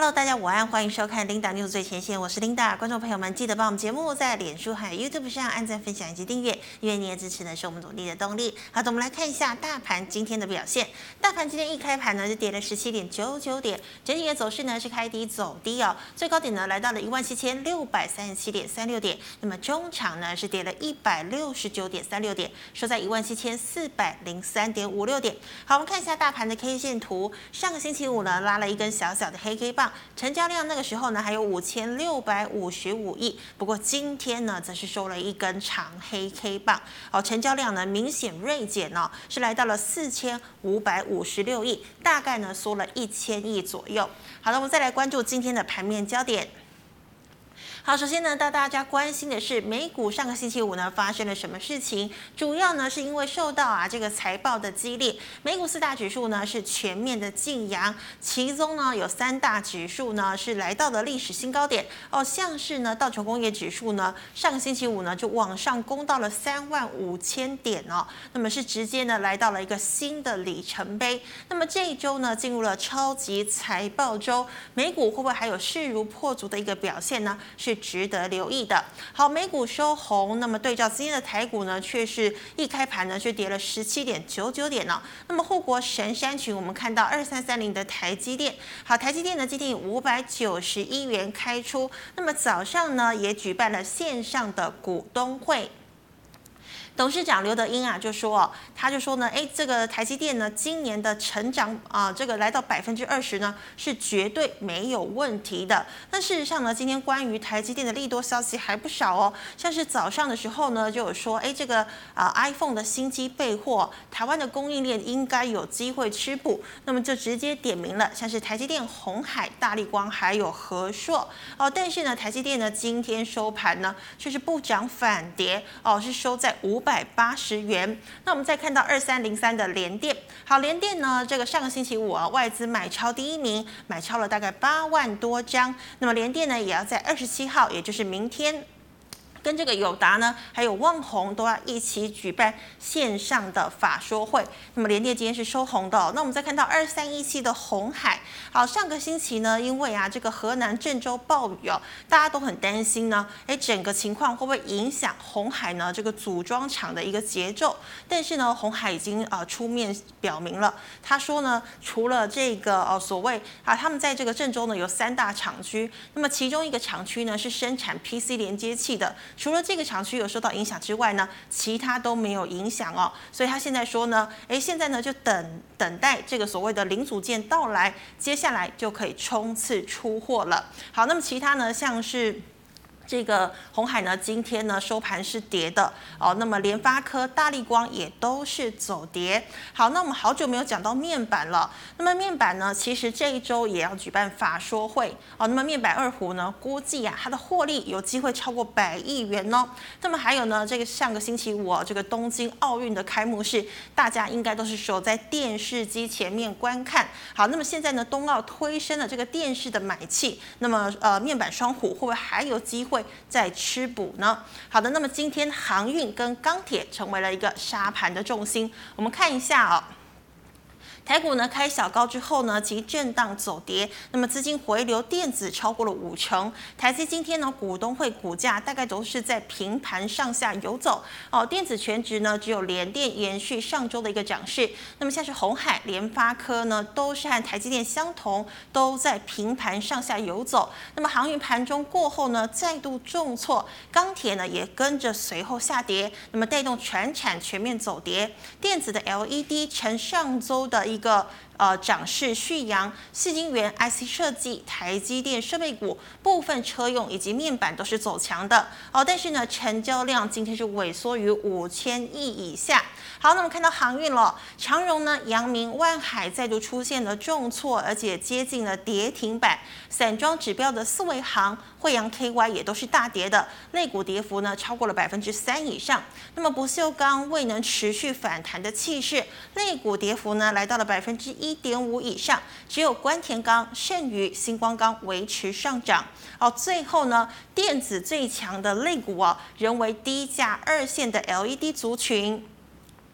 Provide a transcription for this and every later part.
Hello，大家午安，欢迎收看 Linda News 最前线，我是 Linda。观众朋友们，记得帮我们节目在脸书还有 YouTube 上按赞、分享以及订阅，因为你的支持呢是我们努力的动力。好的，我们来看一下大盘今天的表现。大盘今天一开盘呢，就跌了十七点九九点，整体的走势呢是开低走低哦，最高点呢来到了一万七千六百三十七点三六点，那么中场呢是跌了一百六十九点三六点，收在一万七千四百零三点五六点。好，我们看一下大盘的 K 线图，上个星期五呢拉了一根小小的黑 K 棒。成交量那个时候呢还有五千六百五十五亿，不过今天呢则是收了一根长黑 K 棒，哦，成交量呢明显锐减哦，是来到了四千五百五十六亿，大概呢缩了一千亿左右。好了，我们再来关注今天的盘面焦点。好，首先呢，带大家关心的是美股上个星期五呢发生了什么事情？主要呢是因为受到啊这个财报的激励，美股四大指数呢是全面的劲扬，其中呢有三大指数呢是来到了历史新高点哦，像是呢道琼工业指数呢上个星期五呢就往上攻到了三万五千点哦，那么是直接呢来到了一个新的里程碑。那么这一周呢进入了超级财报周，美股会不会还有势如破竹的一个表现呢？是。是值得留意的。好，美股收红，那么对照今天的台股呢，却是一开盘呢就跌了十七点九九点呢。那么护国神山群，我们看到二三三零的台积电，好，台积电呢今天五百九十一元开出，那么早上呢也举办了线上的股东会。董事长刘德英啊，就说，他就说呢，哎，这个台积电呢，今年的成长啊，这个来到百分之二十呢，是绝对没有问题的。那事实上呢，今天关于台积电的利多消息还不少哦，像是早上的时候呢，就有说，哎，这个啊 iPhone 的新机备货，台湾的供应链应该有机会吃补。那么就直接点名了，像是台积电、红海、大立光还有和硕哦。但是呢，台积电呢，今天收盘呢，却是不涨反跌哦，是收在五百。百八十元。那我们再看到二三零三的联电，好，联电呢，这个上个星期五啊，外资买超第一名，买超了大概八万多张。那么联电呢，也要在二十七号，也就是明天。跟这个友达呢，还有旺宏都要一起举办线上的法说会。那么联电今天是收红的。那我们再看到二三一七的红海，好，上个星期呢，因为啊这个河南郑州暴雨哦，大家都很担心呢，哎，整个情况会不会影响红海呢这个组装厂的一个节奏？但是呢，红海已经啊出面表明了，他说呢，除了这个哦所谓啊，他们在这个郑州呢有三大厂区，那么其中一个厂区呢是生产 PC 连接器的。除了这个厂区有受到影响之外呢，其他都没有影响哦。所以他现在说呢，诶，现在呢就等等待这个所谓的零组件到来，接下来就可以冲刺出货了。好，那么其他呢，像是。这个红海呢，今天呢收盘是跌的哦。那么联发科、大立光也都是走跌。好，那我们好久没有讲到面板了。那么面板呢，其实这一周也要举办法说会哦。那么面板二虎呢，估计啊，它的获利有机会超过百亿元哦。那么还有呢，这个上个星期五哦，这个东京奥运的开幕式，大家应该都是守在电视机前面观看。好，那么现在呢，冬奥推升了这个电视的买气，那么呃，面板双虎会不会还有机会？在吃补呢。好的，那么今天航运跟钢铁成为了一个沙盘的重心。我们看一下啊、台股呢开小高之后呢，其震荡走跌，那么资金回流电子超过了五成。台积今天呢股东会股价大概都是在平盘上下游走哦，电子全值呢只有联电延续上周的一个涨势。那么像是鸿海、联发科呢都是和台积电相同，都在平盘上下游走。那么航运盘中过后呢再度重挫，钢铁呢也跟着随后下跌，那么带动全产全面走跌。电子的 LED 呈上周的一一个呃涨势续扬，矽晶圆、IC 设计、台积电设备股、部分车用以及面板都是走强的哦，但是呢，成交量今天是萎缩于五千亿以下。好，那么看到航运了，长荣呢、阳明、万海再度出现了重挫，而且接近了跌停板。散装指标的四维航、惠阳 KY 也都是大跌的，类股跌幅呢超过了百分之三以上。那么不锈钢未能持续反弹的气势，类股跌幅呢来到了百分之一一点五以上，只有关田钢、剩余、星光钢维持上涨。哦，最后呢，电子最强的肋股啊，仍为低价二线的 LED 族群。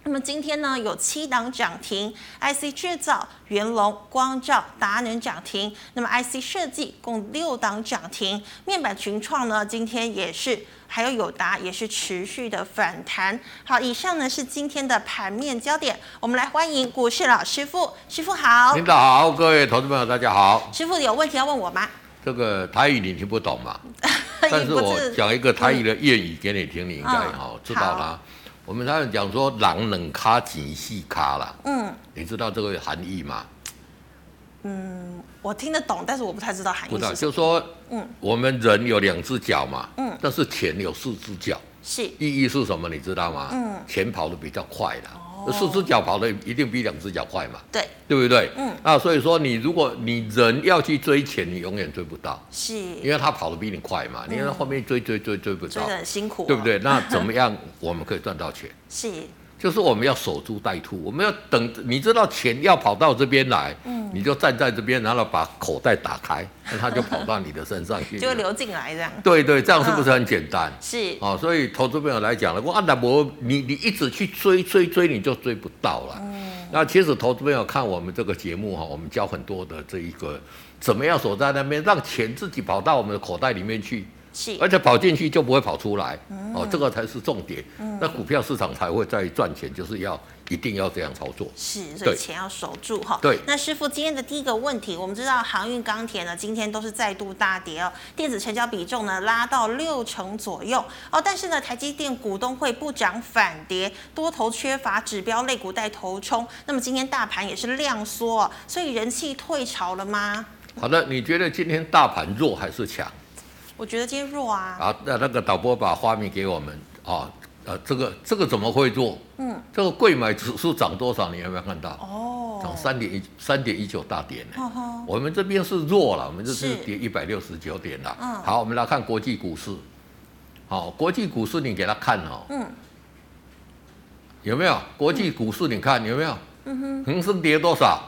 那么今天呢，有七档涨停，IC 制造、元隆、光照、达能涨停。那么 IC 设计共六档涨停，面板群创呢，今天也是，还有友达也是持续的反弹。好，以上呢是今天的盘面焦点，我们来欢迎股市老师傅，师傅好。领导好，各位投资朋友大家好。师傅有问题要问我吗？这个台语你听不懂嘛？但是我讲一个台语的谚语给你听，你应该好知道啦。我们常常讲说“狼冷卡紧细卡”啦，嗯，你知道这个含义吗？嗯，我听得懂，但是我不太知道含义。不知道，就是说，嗯，我们人有两只脚嘛，嗯，但是钱有四只脚，是，意义是什么？你知道吗？嗯，钱跑得比较快啦。四只脚跑的一定比两只脚快嘛？对，对不对？嗯，那所以说你如果你人要去追钱，你永远追不到，是，因为他跑的比你快嘛，你看后面追追追追不到，追得很辛苦，对不对？那怎么 样我们可以赚到钱？是。就是我们要守株待兔，我们要等，你知道钱要跑到这边来，嗯，你就站在这边，然后把口袋打开，那他就跑到你的身上去，就会流进来这样。对对，这样是不是很简单？嗯、是。哦，所以投资朋友来讲呢，我阿达伯，你你一直去追追追，你就追不到了。嗯。那其实投资朋友看我们这个节目哈，我们教很多的这一个怎么样守在那边，让钱自己跑到我们的口袋里面去。而且跑进去就不会跑出来，嗯、哦，这个才是重点。嗯、那股票市场才会在赚钱，就是要一定要这样操作。是，所以钱要守住哈。对。那师傅今天的第一个问题，我们知道航运、钢铁呢，今天都是再度大跌哦，电子成交比重呢拉到六成左右哦，但是呢，台积电股东会不涨反跌，多头缺乏指标类股带头冲，那么今天大盘也是量缩，所以人气退潮了吗？好的，你觉得今天大盘弱还是强？我觉得今天弱啊！啊，那那个导播把画面给我们啊，呃，这个这个怎么会弱？嗯，这个柜买指数涨多少？你有没有看到？哦，涨三点一三点一九大点呢。我们这边是弱了，我们这是跌一百六十九点了。嗯，好，我们来看国际股市。好，国际股市你给他看哦。嗯。有没有国际股市？你看有没有？嗯哼。恒生跌多少？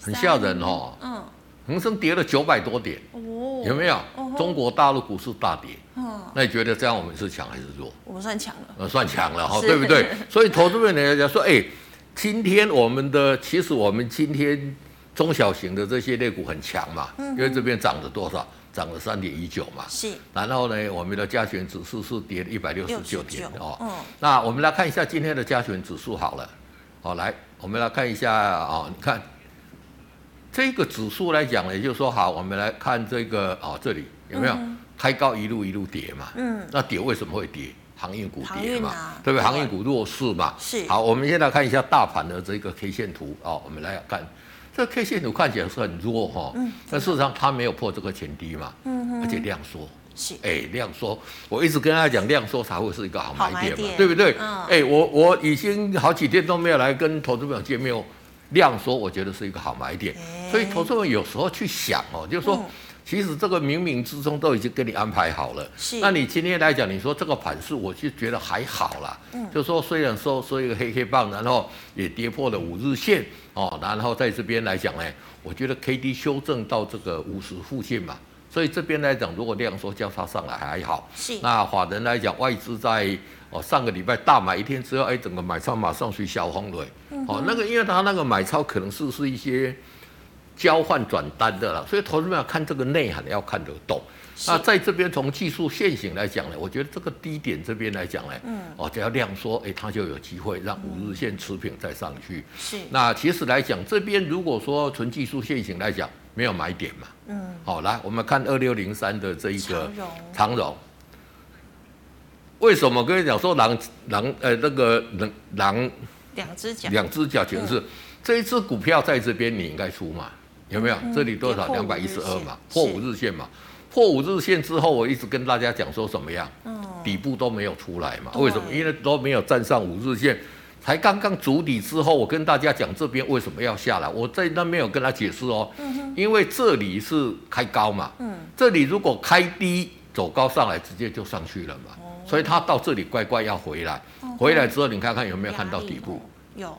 很吓人哦。嗯。恒生跌了九百多点。有没有？哦、中国大陆股市大跌，嗯、那你觉得这样我们是强还是弱？我们算强了，呃，算强了哈，对不对？所以投资人来讲说，哎，今天我们的其实我们今天中小型的这些类股很强嘛，嗯、因为这边涨了多少？涨了三点一九嘛。是。然后呢，我们的加权指数是跌了一百六十九点哦。嗯。那我们来看一下今天的加权指数好了，好来，我们来看一下啊，你看。这个指数来讲呢，也就是说，好，我们来看这个哦，这里有没有开高一路一路跌嘛？嗯，那跌为什么会跌？航运股跌嘛，啊、对不对？航运股弱势嘛。是。好，我们现在看一下大盘的这个 K 线图哦，我们来看这个 K 线图看起来是很弱哈、哦，嗯，但事实上它没有破这个前低嘛，嗯哼，而且量缩，是，哎，量缩，我一直跟大家讲量缩才会是一个好买点嘛，点对不对？嗯，哎，我我已经好几天都没有来跟投资朋友见面哦。量缩，我觉得是一个好买点，所以投资人有时候去想哦，就是说，其实这个冥冥之中都已经给你安排好了。是，那你今天来讲，你说这个盘势，我就觉得还好啦。嗯，就是说虽然说说一个黑黑棒，然后也跌破了五日线哦，然后在这边来讲呢，我觉得 K D 修正到这个五十附近嘛，所以这边来讲，如果量缩交叉上来还好。是，那法人来讲，外资在。哦，上个礼拜大买一天之后，哎，整个买超马上去小红了。哦，那个因为他那个买超可能是是一些交换转单的啦，所以投资者要看这个内涵要看得懂。那在这边从技术线型来讲呢，我觉得这个低点这边来讲呢，嗯，哦，只要量缩，哎，它就有机会让五日线持平再上去。是。那其实来讲，这边如果说纯技术线型来讲，没有买点嘛。嗯。好，来我们看二六零三的这一个长荣。为什么跟你讲说狼狼呃那个狼狼两只脚两只脚全是、嗯、这一只股票在这边你应该出嘛？有没有？嗯、这里多少两百一十二嘛？破五日线嘛？破五日线之后，我一直跟大家讲说什么样？嗯、底部都没有出来嘛？为什么？因为都没有站上五日线，才刚刚筑底之后，我跟大家讲这边为什么要下来？我在那边有跟他解释哦，嗯、哼因为这里是开高嘛，嗯、这里如果开低走高上来，直接就上去了嘛。所以它到这里乖乖要回来，回来之后你看看有没有看到底部？有，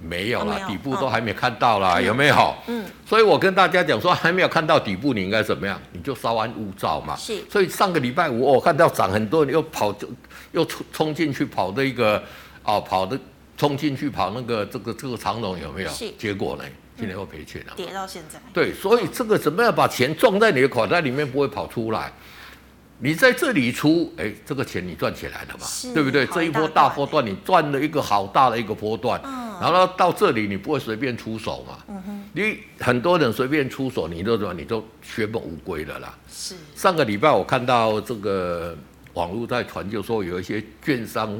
没有啦，底部都还没看到啦，有没有？嗯。所以我跟大家讲说，还没有看到底部，你应该怎么样？你就稍安勿躁嘛。是。所以上个礼拜五我看到涨很多，你又跑就又冲冲进去跑的一个哦，跑的冲进去跑那个这个这个长龙有没有？是。结果呢？今天又赔钱了。跌到现在。对，所以这个怎么样把钱装在你的口袋里面，不会跑出来？你在这里出，哎，这个钱你赚起来了嘛？对不对？这一波大波段你赚了一个好大的一个波段，嗯、然后到这里你不会随便出手嘛？你很多人随便出手，你都什么？你都血本无归了啦。是。上个礼拜我看到这个网络在传，就说有一些券商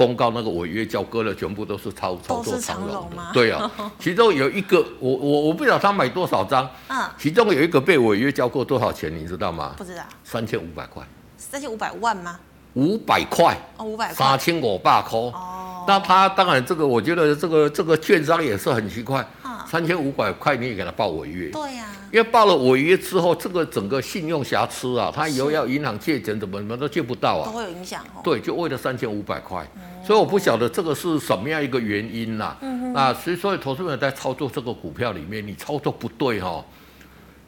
公告那个违约交割的，全部都是操操作长龙的。对啊，其中有一个，我我我不知道他买多少张。嗯。其中有一个被违约交割多少钱，你知道吗？不知道。三千五百块。三千五百万吗？五百块。哦，五百块。三千五百块。哦。那他当然这个，我觉得这个这个券商也是很奇怪。三千五百块你也给他报违约？对呀、啊。因为报了违约之后，这个整个信用瑕疵啊，他以后要银行借钱怎么怎么都借不到啊。都会有影响哦。对，就为了三千五百块，嗯、所以我不晓得这个是什么样一个原因呐、啊。嗯哼。那所以说，投资人在操作这个股票里面，你操作不对哈、哦。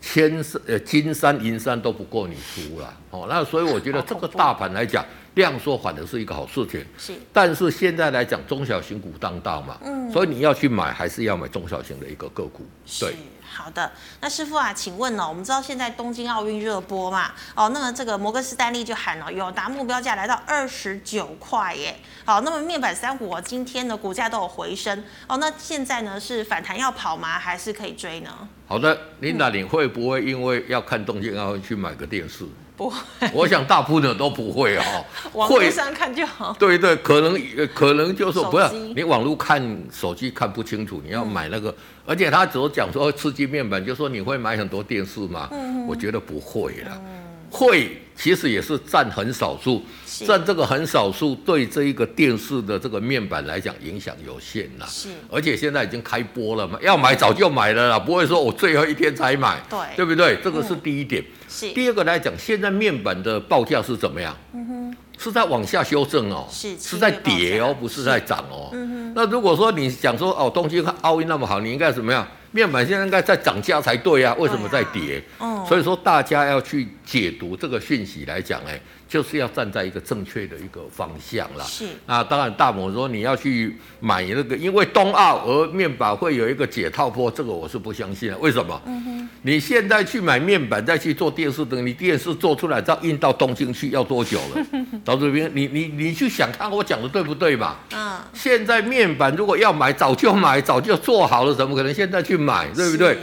千山呃金山银山都不够你出了哦，那所以我觉得这个大盘来讲，量缩反而是一个好事情。是，但是现在来讲，中小型股当道嘛，嗯，所以你要去买，还是要买中小型的一个个股。对。好的，那师傅啊，请问呢、哦？我们知道现在东京奥运热播嘛？哦，那么这个摩根士丹利就喊了，有达目标价来到二十九块耶。好，那么面板三股今天的股价都有回升哦。那现在呢是反弹要跑吗？还是可以追呢？好的，琳达，你会不会因为要看东京奥运去买个电视？不会，我想大部分的都不会哦。网络上看就好。对对，可能可能就是说不要你网络看手机看不清楚，你要买那个。嗯、而且他只是讲说刺激面板，就说你会买很多电视吗？嗯、我觉得不会了。嗯、会其实也是占很少数。占这个很少数，对这一个电视的这个面板来讲影响有限呐。是，而且现在已经开播了嘛，要买早就买了啦，不会说我最后一天才买，对，对不对？这个是第一点。是。第二个来讲，现在面板的报价是怎么样？嗯哼，是在往下修正哦，是是在跌哦，不是在涨哦。嗯哼。那如果说你想说哦，东京奥运那么好，你应该怎么样？面板现在应该在涨价才对啊，为什么在跌？嗯。所以说大家要去解读这个讯息来讲，哎。就是要站在一个正确的一个方向啦。是。那当然，大摩说你要去买那个，因为冬奥而面板会有一个解套坡，这个我是不相信的。为什么？嗯哼。你现在去买面板，再去做电视灯，你电视做出来再运到东京去要多久了？导这边，你你你去想看我讲的对不对嘛？嗯。现在面板如果要买，早就买，早就做好了，怎么可能现在去买？对不对？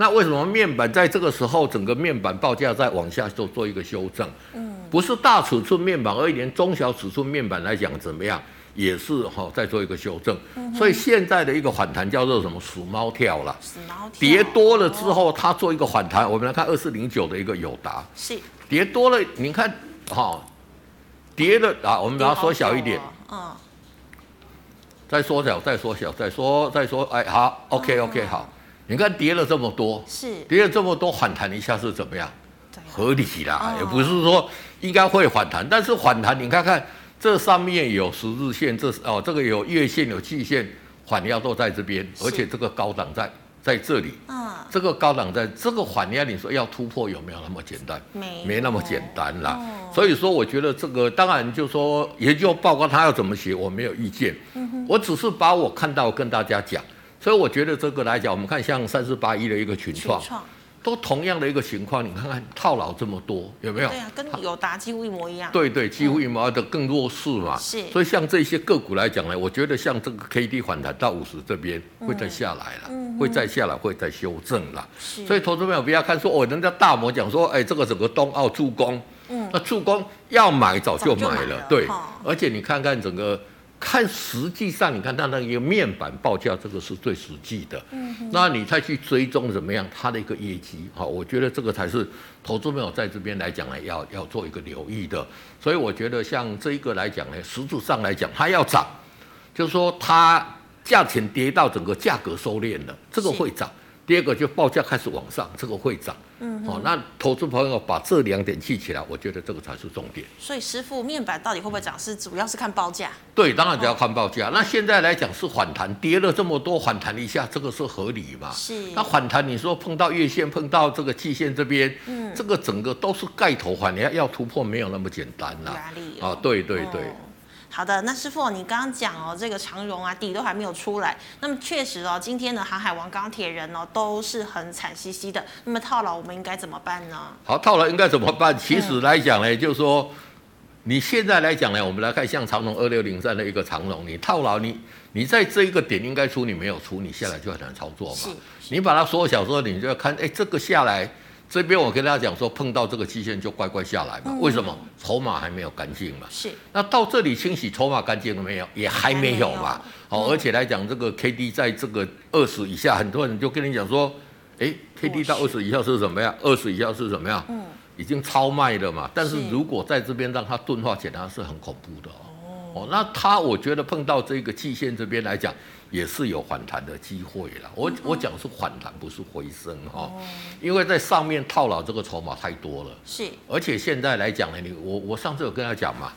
那为什么面板在这个时候整个面板报价在往下做做一个修正？嗯。不是大尺寸面板，而连中小尺寸面板来讲怎么样，也是哈在做一个修正。嗯、所以现在的一个反弹叫做什么？死猫跳了。死猫跳。跌多了之后，它做一个反弹。我们来看二四零九的一个友达。是。跌多了，你看哈，跌了啊，我们把它缩小一点。嗯。再缩小，再缩小，再缩，再缩。哎，好，OK OK，好。你看跌了这么多，是跌了这么多，反弹一下是怎么样？合理啦，也不是说应该会反弹，但是反弹你看看这上面有十日线，这哦这个有月线有季线，反压都在这边，而且这个高档在在这里，嗯，这个高档在这个反压，你说要突破有没有那么简单？没没那么简单啦。所以说我觉得这个当然就说研究报告他要怎么写我没有意见，我只是把我看到跟大家讲，所以我觉得这个来讲，我们看像三四八一的一个群创。都同样的一个情况，你看看套牢这么多，有没有？对啊，跟友达几乎一模一样。对对，几乎一模的更弱势嘛。是。所以像这些个股来讲呢，我觉得像这个 K D 反弹到五十这边会再下来了，嗯、会再下来，会再修正了。是。所以投资朋友不要看说哦，人家大摩讲说，哎，这个整个冬奥助攻，嗯，那助攻要买早就买了，买了对。哦、而且你看看整个。看实际上，你看它那个面板报价，这个是最实际的。嗯。那你再去追踪怎么样它的一个业绩？好，我觉得这个才是投资朋友在这边来讲呢，要要做一个留意的。所以我觉得像这一个来讲呢，实质上来讲，它要涨，就是说它价钱跌到整个价格收敛了，这个会涨。第二个就报价开始往上，这个会涨。嗯哼，好，那投资朋友把这两点记起来，我觉得这个才是重点。所以师傅，面板到底会不会涨？是主要是看报价。对，当然只要看报价。哦、那现在来讲是反弹，跌了这么多，反弹一下，这个是合理嘛？是。那反弹，你说碰到月线，碰到这个季线这边，嗯，这个整个都是盖头反你，要突破没有那么简单呐。压力、哦。啊，对对对。哦好的，那师傅，你刚刚讲哦，这个长荣啊底都还没有出来，那么确实哦，今天的航海王、钢铁人哦都是很惨兮兮的，那么套牢我们应该怎么办呢？好，套牢应该怎么办？其实来讲呢，嗯、就是说你现在来讲呢，我们来看像长荣二六零三的一个长荣，你套牢你你在这一个点应该出，你没有出，你下来就很难操作嘛。你把它缩小之后，你就要看，哎，这个下来。这边我跟大家讲说，碰到这个期限就乖乖下来嘛。嗯、为什么？筹码还没有干净嘛。是。那到这里清洗筹码干净了没有？也还没有嘛。好、哦，而且来讲这个 K D 在这个二十以下，很多人就跟你讲说，哎，K D 到二十以下是什么呀？二十以下是什么呀？嗯。已经超卖了嘛。但是如果在这边让它钝化起来，是很恐怖的哦。哦，那它我觉得碰到这个季线这边来讲。也是有反弹的机会了，我我讲是反弹，不是回升哈，因为在上面套牢这个筹码太多了，是，而且现在来讲呢，你我我上次有跟他讲嘛，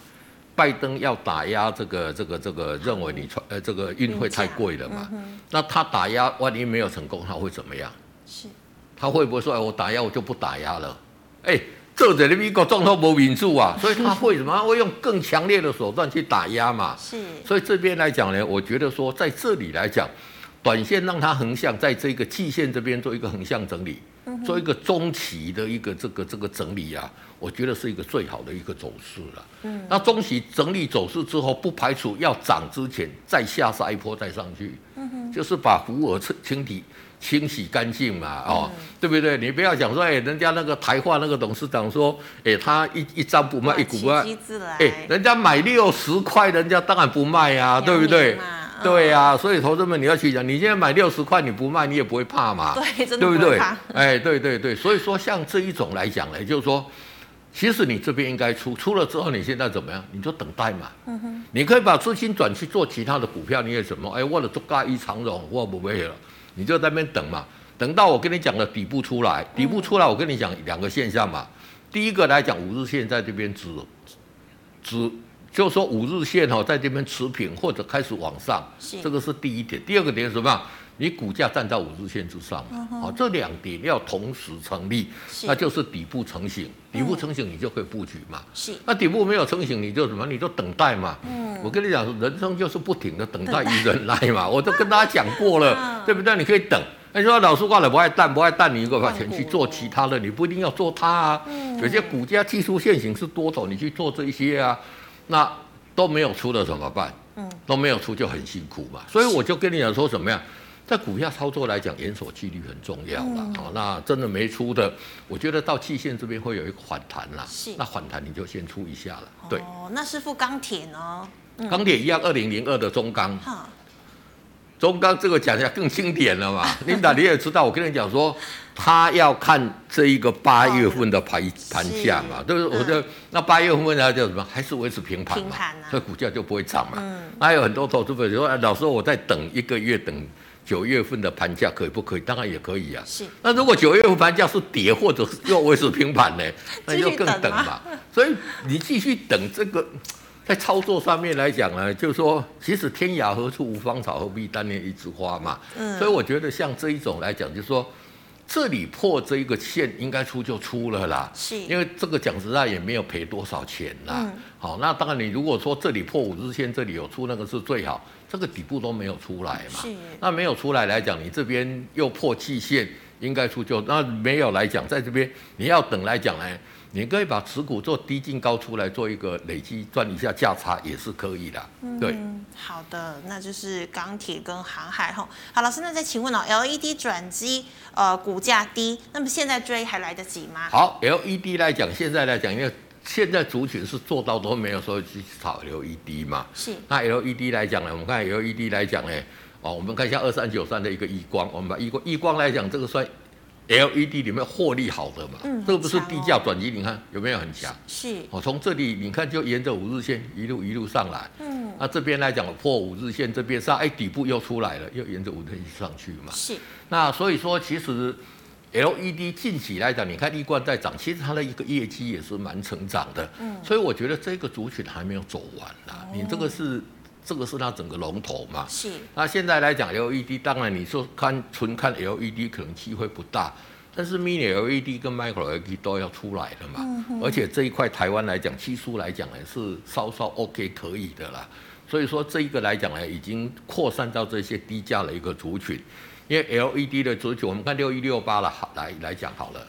拜登要打压这个这个这个，认为你穿呃这个运费太贵了嘛，那他打压万一没有成功，他会怎么样？是，他会不会说，哎，我打压我就不打压了？哎。这在的美国总统不民主啊，所以他会什么？他会用更强烈的手段去打压嘛。是。所以这边来讲呢，我觉得说在这里来讲，短线让它横向，在这个季线这边做一个横向整理，做一个中期的一个这个这个整理啊，我觉得是一个最好的一个走势了。嗯。那中期整理走势之后，不排除要涨之前再下杀一波再上去。嗯哼。就是把浮额清清底。清洗干净嘛，哦，嗯、对不对？你不要讲说，哎，人家那个台化那个董事长说，哎，他一一张不卖，一股不卖，哎，人家买六十块，人家当然不卖呀、啊，对不对？嗯、对呀、啊，所以投资们你要去讲，你现在买六十块你不卖，你也不会怕嘛，对，真的不对不对？哎，对对对，所以说像这一种来讲呢，就是说，其实你这边应该出，出了之后你现在怎么样？你就等待嘛，嗯哼，你可以把资金转去做其他的股票，你也什么？哎，我的做加一长融，我不会了。你就在那边等嘛，等到我跟你讲的底部出来，底部出来，我跟你讲两个现象嘛。第一个来讲，五日线在这边止止，就说五日线哦，在这边持平或者开始往上，这个是第一点。第二个点是什么？你股价站在五日线之上，好，这两点要同时成立，那就是底部成型。底部成型，你就可以布局嘛。是。那底部没有成型，你就什么？你就等待嘛。嗯。我跟你讲，人生就是不停的等待与忍耐嘛。我都跟大家讲过了，对不对？你可以等。那你说老师挂了不爱蛋，不爱蛋，你如果把钱去做其他的，你不一定要做它啊。有些股价技术线型是多头，你去做这些啊，那都没有出的怎么办？嗯。都没有出就很辛苦嘛。所以我就跟你讲说什么呀？在股价操作来讲，严守纪律很重要了。好、嗯，那真的没出的，我觉得到期限这边会有一个反弹啦。是，那反弹你就先出一下了。对。哦，那师傅钢铁呢？钢铁一样，二零零二的中钢。哈中钢这个讲一下更经典了嘛？琳达你也知道，我跟你讲说，他要看这一个八月份的盘盘价嘛，对不对？我觉得那八月份它叫什么？还是维持平盘嘛？啊、所以股价就不会涨嘛。嗯。还有很多投资者说，老师我在等一个月等。九月份的盘价可以不可以？当然也可以啊。是。那如果九月份盘价是跌，或者是又维持平盘呢？那就更等嘛。所以你继续等这个，在操作上面来讲呢，就是说，其实天涯何处无芳草，何必单恋一枝花嘛。嗯。所以我觉得像这一种来讲，就是说，这里破这一个线应该出就出了啦。是。因为这个讲实在也没有赔多少钱啦。嗯。好，那当然你如果说这里破五日线，这里有出那个是最好。这个底部都没有出来嘛，是那没有出来来讲，你这边又破季线，应该出就那没有来讲，在这边你要等来讲呢，你可以把持股做低进高出来做一个累积赚一下价差也是可以的，嗯、对。好的，那就是钢铁跟航海哈。好，老师，那再请问哦，LED 转机呃股价低，那么现在追还来得及吗？好，LED 来讲，现在来讲因为。现在族群是做到都没有说去炒 LED 嘛？是。那 LED 来讲呢，我们看 LED 来讲呢，哦，我们看一下二三九三的一个亿光，我们把亿光亿光来讲，这个算 LED 里面获利好的嘛？嗯。这个不是低价转移，你看有没有很强？是。哦，从这里你看就沿着五日线一路一路上来。嗯。那这边来讲破五日线这边上，哎，底部又出来了，又沿着五日线上去嘛？是。那所以说，其实。LED 近期来讲，你看一贯在涨，其实它的一个业绩也是蛮成长的，嗯，所以我觉得这个族群还没有走完啦。你这个是这个是它整个龙头嘛？是。那现在来讲 LED，当然你说看纯看 LED 可能机会不大，但是 Mini LED 跟 Micro LED 都要出来了嘛，嗯、而且这一块台湾来讲，技术来讲也是稍稍 OK 可以的啦。所以说这一个来讲呢，已经扩散到这些低价的一个族群。因为 LED 的族群，我们看六一六八了，好来来讲好了。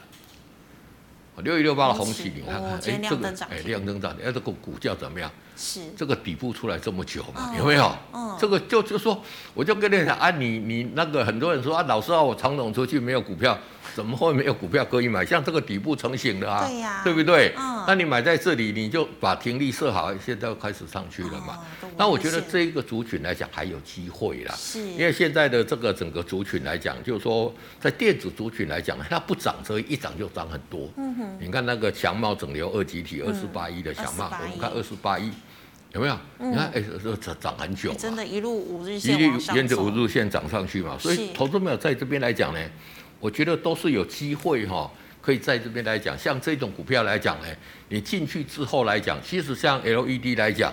六一六八的红旗，你看看，哎、哦，这个哎亮灯涨，哎，这个股价怎么样？是这个底部出来这么久嘛？哦、有没有？嗯、这个就就说，我就跟你讲啊，你你那个很多人说啊，老师啊，我常总出去没有股票。怎么会没有股票可以买？像这个底部成型的啊，对呀，对不对？嗯，那你买在这里，你就把停利设好，现在要开始上去了嘛。那我觉得这一个族群来讲还有机会啦，是，因为现在的这个整个族群来讲，就是说在电子族群来讲，它不涨，所以一涨就涨很多。嗯哼，你看那个强茂整流二极体二四八一的强茂，我们看二四八一有没有？你看，哎，这涨涨很久，真的，一路五日线，一路沿着五日线涨上去嘛。所以投资没有在这边来讲呢。我觉得都是有机会哈，可以在这边来讲，像这种股票来讲呢，你进去之后来讲，其实像 LED 来讲，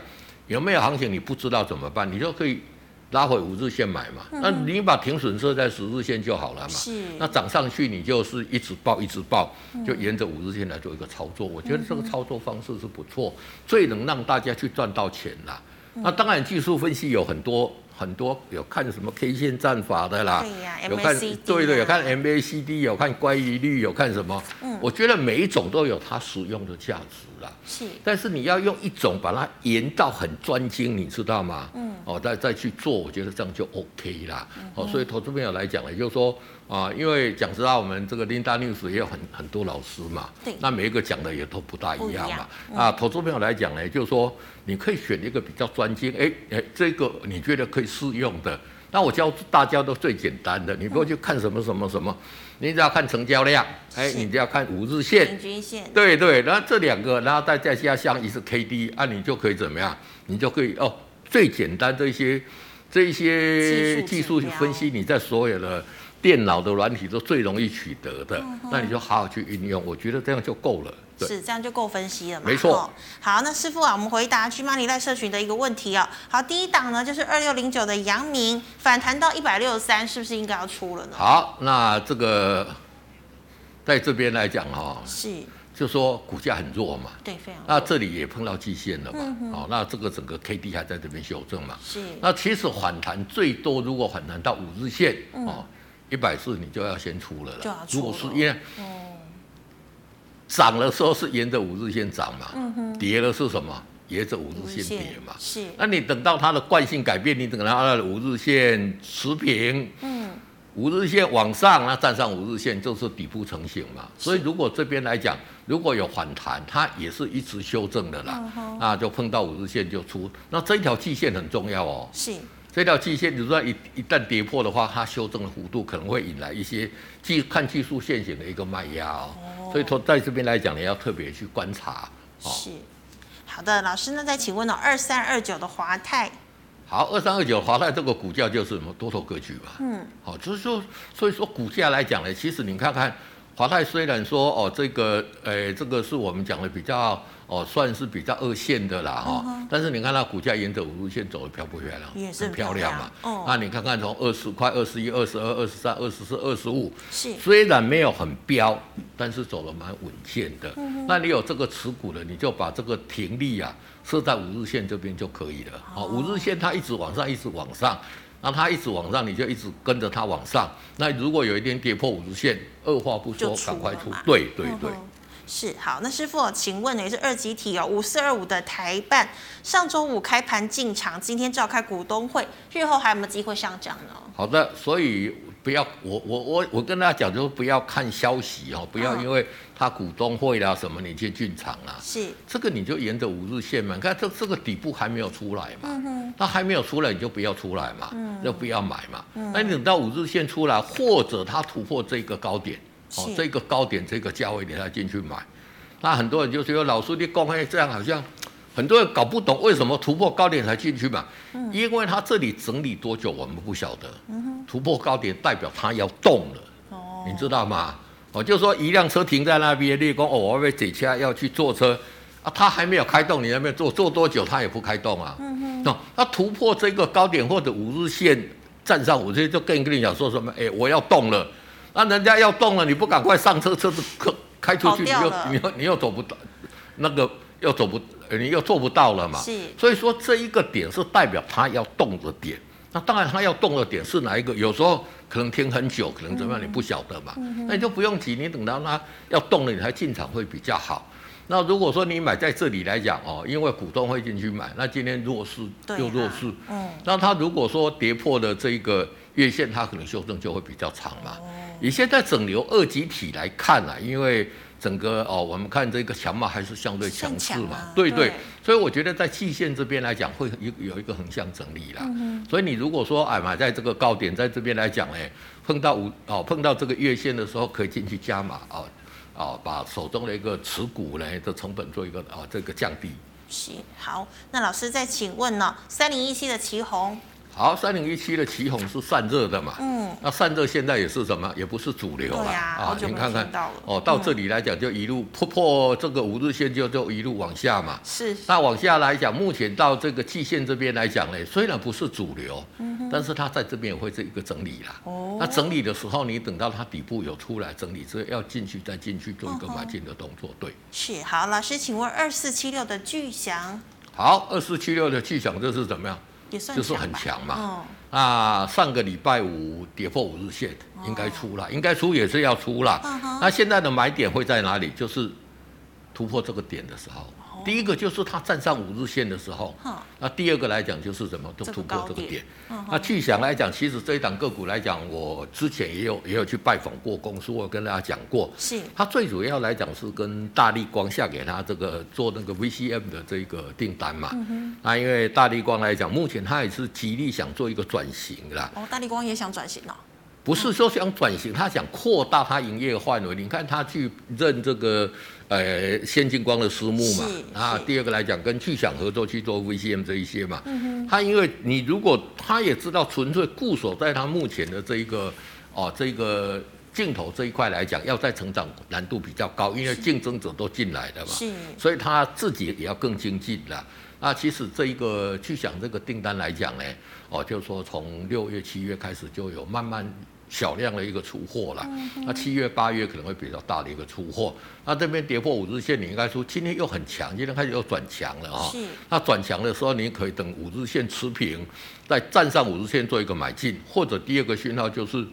有没有行情你不知道怎么办，你就可以拉回五日线买嘛。那你把停损设在十日线就好了嘛。是。那涨上去你就是一直抱一直抱，就沿着五日线来做一个操作。我觉得这个操作方式是不错，最能让大家去赚到钱啦。那当然技术分析有很多。很多有看什么 K 线战法的啦，对呀、啊，有看对对，有看 MACD，有看乖离率，有看什么？嗯，我觉得每一种都有它使用的价值啦。是，但是你要用一种把它研到很专精，你知道吗？嗯，哦，再再去做，我觉得这样就 OK 啦。嗯、哦，所以投资朋友来讲呢，就是说啊，因为讲实话，我们这个 Linda News 也有很很多老师嘛，对，那每一个讲的也都不大一样嘛。嗯、啊，投资朋友来讲呢，就是说。你可以选一个比较专精，哎哎，这个你觉得可以适用的，那我教大家都最简单的，你不要去看什么什么什么，你只要看成交量，哎，你只要看五日线，平均线，对对，然后这两个，然后再再加上一次 K D，啊，你就可以怎么样？你就可以哦，最简单这些这些技术分析，你在所有的。电脑的软体都最容易取得的，嗯、那你就好好去运用，我觉得这样就够了。是，这样就够分析了嘛？没错。好，那师傅啊，我们回答 GMoney 赖社群的一个问题哦。好，第一档呢就是二六零九的阳明反弹到一百六十三，是不是应该要出了呢？好，那这个在这边来讲哦，是，就说股价很弱嘛，对，非常。那这里也碰到季线了嘛？好，那这个整个 K D 还在这边修正嘛？是。那其实反弹最多，如果反弹到五日线，嗯、哦。一百四你就要先出了了。如果是因为涨的时候是沿着五日线涨嘛，嗯、哼跌的是什么？沿着五日线跌嘛。是。那你等到它的惯性改变，你等到它的五日线持平，嗯，五日线往上，那站上五日线就是底部成型嘛。所以如果这边来讲，如果有反弹，它也是一直修正的啦。嗯、哼那就碰到五日线就出。那这一条季线很重要哦。是。这条季线，你说一一旦跌破的话，它修正的幅度可能会引来一些技看技术线型的一个卖压哦。所以说在这边来讲，你要特别去观察。是，好的，老师，那再请问哦，二三二九的华泰。好，二三二九华泰这个股价就是什么多头格局吧。嗯。好，就是说，所以说股价来讲呢，其实你看看华泰虽然说哦，这个诶，这个是我们讲的比较。哦，算是比较二线的啦，哈、嗯，但是你看它股价沿着五日线走的漂不漂亮？也是很漂亮嘛。哦，那你看看从二十块、二十一、二十二、二十三、二十四、二十五，是虽然没有很飙，但是走的蛮稳健的。那你有这个持股的，你就把这个停利啊设在五日线这边就可以了。哦，五日线它一直往上，一直往上，那它一直往上，你就一直跟着它往上。那如果有一天跌破五日线，二话不说赶快出。对对对。嗯是好，那师傅，请问呢？也是二级体哦，五四二五的台办，上周五开盘进场，今天召开股东会，日后还有没有机会上涨呢？好的，所以不要我我我我跟大家讲，就是不要看消息哦，不要因为他股东会啦什么你去进场啦。是这个你就沿着五日线嘛，看这这个底部还没有出来嘛，嗯，它还没有出来你就不要出来嘛，嗯，就不要买嘛，嗯，那你等到五日线出来，或者它突破这个高点。哦，这个高点，这个价位，你才进去买。那很多人就说：“老师，你公开，这样好像很多人搞不懂为什么突破高点才进去嘛？嗯、因为它这里整理多久，我们不晓得。嗯、哼突破高点代表它要动了，哦、你知道吗？哦，就说一辆车停在那边，你讲哦，我要这车要去坐车啊，它还没有开动，你还没有坐，坐多久它也不开动啊。嗯哼哦，那突破这个高点或者五日线站上五日线，就更跟你讲说什么？哎，我要动了。那人家要动了，你不赶快上车，车子开开出去，你又你又你又走不到，那个又走不，你又做不到了嘛。是。所以说这一个点是代表它要动的点。那当然它要动的点是哪一个？有时候可能停很久，可能怎么样，你不晓得嘛。嗯、那你就不用急，你等到它要动了，你才进场会比较好。那如果说你买在这里来讲哦，因为股东会进去买，那今天弱势就弱势。啊、嗯。那它如果说跌破了这一个月线，它可能修正就会比较长嘛。哦。以现在整流二极体来看啊，因为整个哦，我们看这个强嘛还是相对强势嘛。啊、对对。所以我觉得在季线这边来讲，会有有一个横向整理啦。嗯。所以你如果说哎买在这个高点，在这边来讲呢，碰到五哦碰到这个月线的时候，可以进去加码啊。啊，把手中的一个持股呢的成本做一个啊这个降低。行，好，那老师再请问呢，三零一七的奇鋐。好，三零一七的起哄是散热的嘛？嗯，那散热现在也是什么？也不是主流了啊。啊，你看看哦，到这里来讲就一路破破这个五日线，就就一路往下嘛。是。那往下来讲，目前到这个季线这边来讲呢，虽然不是主流，嗯，但是它在这边也会是一个整理啦。哦。那整理的时候，你等到它底部有出来整理，之后要进去再进去做一个买进的动作，对。是。好，老师，请问二四七六的巨响。好，二四七六的巨响这是怎么样？就是很强嘛，哦、那上个礼拜五跌破五日线，应该出了，哦、应该出也是要出了。哦、那现在的买点会在哪里？就是突破这个点的时候。第一个就是它站上五日线的时候，那第二个来讲就是什么，都突破这个点。那巨想来讲，其实这一档个股来讲，我之前也有也有去拜访过公司，我跟大家讲过，是它最主要来讲是跟大力光下给他这个做那个 VCM 的这个订单嘛。那因为大力光来讲，目前他也是极力想做一个转型啦。哦，大力光也想转型哦。不是说想转型，他想扩大他营业范围。你看他去认这个呃先进光的私募嘛，啊，第二个来讲跟巨祥合作去做 VCM 这一些嘛。嗯、哼他因为你如果他也知道纯粹固守在他目前的这一个哦这个镜头这一块来讲，要再成长难度比较高，因为竞争者都进来了嘛。是所以他自己也要更精进了。那其实这一个巨想这个订单来讲呢，哦，就是说从六月七月开始就有慢慢。小量的一个出货了，那七月八月可能会比较大的一个出货。那这边跌破五日线，你应该说今天又很强，今天开始又转强了啊。是。那转强的时候，你可以等五日线持平，再站上五日线做一个买进，或者第二个讯号就是。